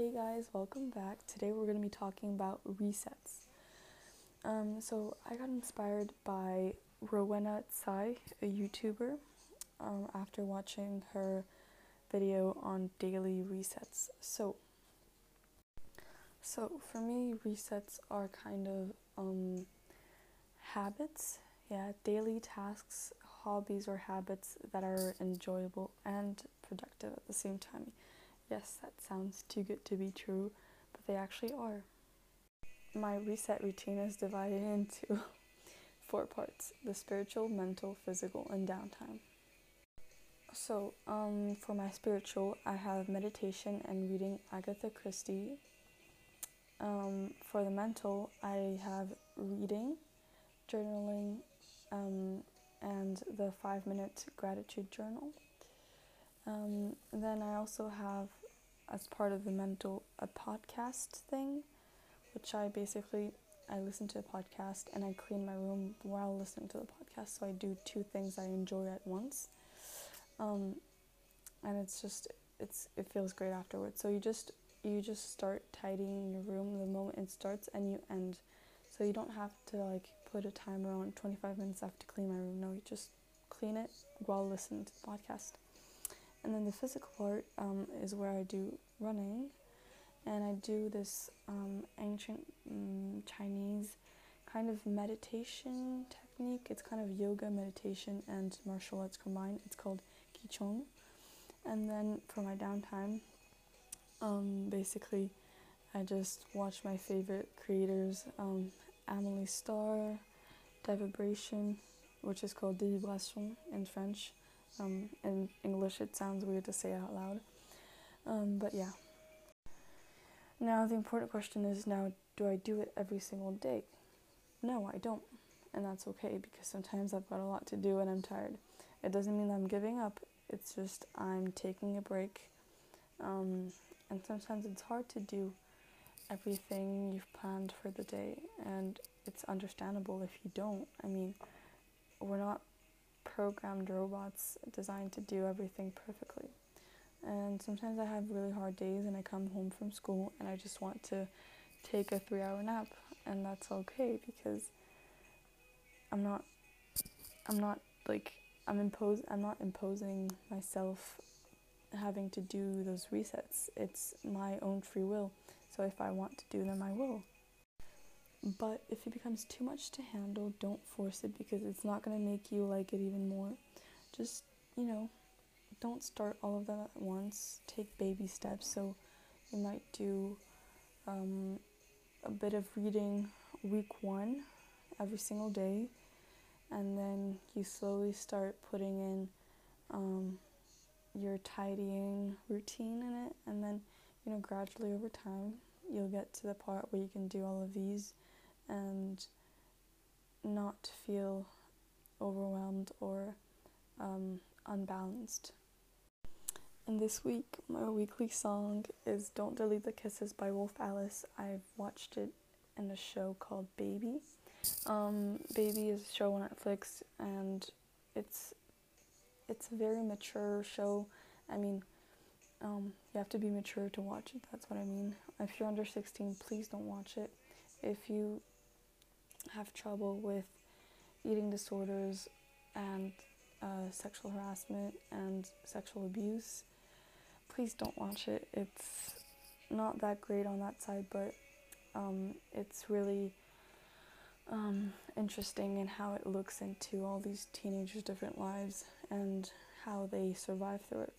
Hey guys, welcome back. Today we're going to be talking about resets. Um, so I got inspired by Rowena Tsai, a YouTuber, um, after watching her video on daily resets. So, so for me, resets are kind of um, habits, yeah, daily tasks, hobbies, or habits that are enjoyable and productive at the same time. Yes, that sounds too good to be true, but they actually are. My reset routine is divided into four parts the spiritual, mental, physical, and downtime. So, um, for my spiritual, I have meditation and reading Agatha Christie. Um, for the mental, I have reading, journaling, um, and the five minute gratitude journal. Um, then I also have, as part of the mental, a podcast thing, which I basically I listen to a podcast and I clean my room while listening to the podcast. So I do two things I enjoy at once, um, and it's just it's it feels great afterwards. So you just you just start tidying your room the moment it starts and you end. So you don't have to like put a timer on 25 minutes after to clean my room. No, you just clean it while listening to the podcast. And then the physical part um, is where I do running, and I do this um, ancient um, Chinese kind of meditation technique. It's kind of yoga, meditation, and martial arts combined. It's called Qigong. And then for my downtime, um, basically, I just watch my favorite creators, um, Amelie Star, Devibration, which is called Devibration in French. Um, in English, it sounds weird to say out loud. Um, but yeah. Now, the important question is now, do I do it every single day? No, I don't. And that's okay because sometimes I've got a lot to do and I'm tired. It doesn't mean I'm giving up, it's just I'm taking a break. Um, and sometimes it's hard to do everything you've planned for the day, and it's understandable if you don't. I mean, programmed robots designed to do everything perfectly. And sometimes I have really hard days and I come home from school and I just want to take a three hour nap and that's okay because I'm not I'm not like I'm impose I'm not imposing myself having to do those resets. It's my own free will. So if I want to do them I will. But if it becomes too much to handle, don't force it because it's not going to make you like it even more. Just, you know, don't start all of them at once. Take baby steps. So you might do um, a bit of reading week one every single day, and then you slowly start putting in um, your tidying routine in it, and then you know gradually over time you'll get to the part where you can do all of these and not feel overwhelmed or um, unbalanced. And this week, my weekly song is Don't Delete the Kisses by Wolf Alice. I've watched it in a show called Baby. Um, Baby is a show on Netflix and it's it's a very mature show. I mean, um, you have to be mature to watch it, that's what I mean. If you're under 16, please don't watch it. If you have trouble with eating disorders and uh, sexual harassment and sexual abuse, please don't watch it. It's not that great on that side, but um, it's really um, interesting in how it looks into all these teenagers' different lives and how they survive through it.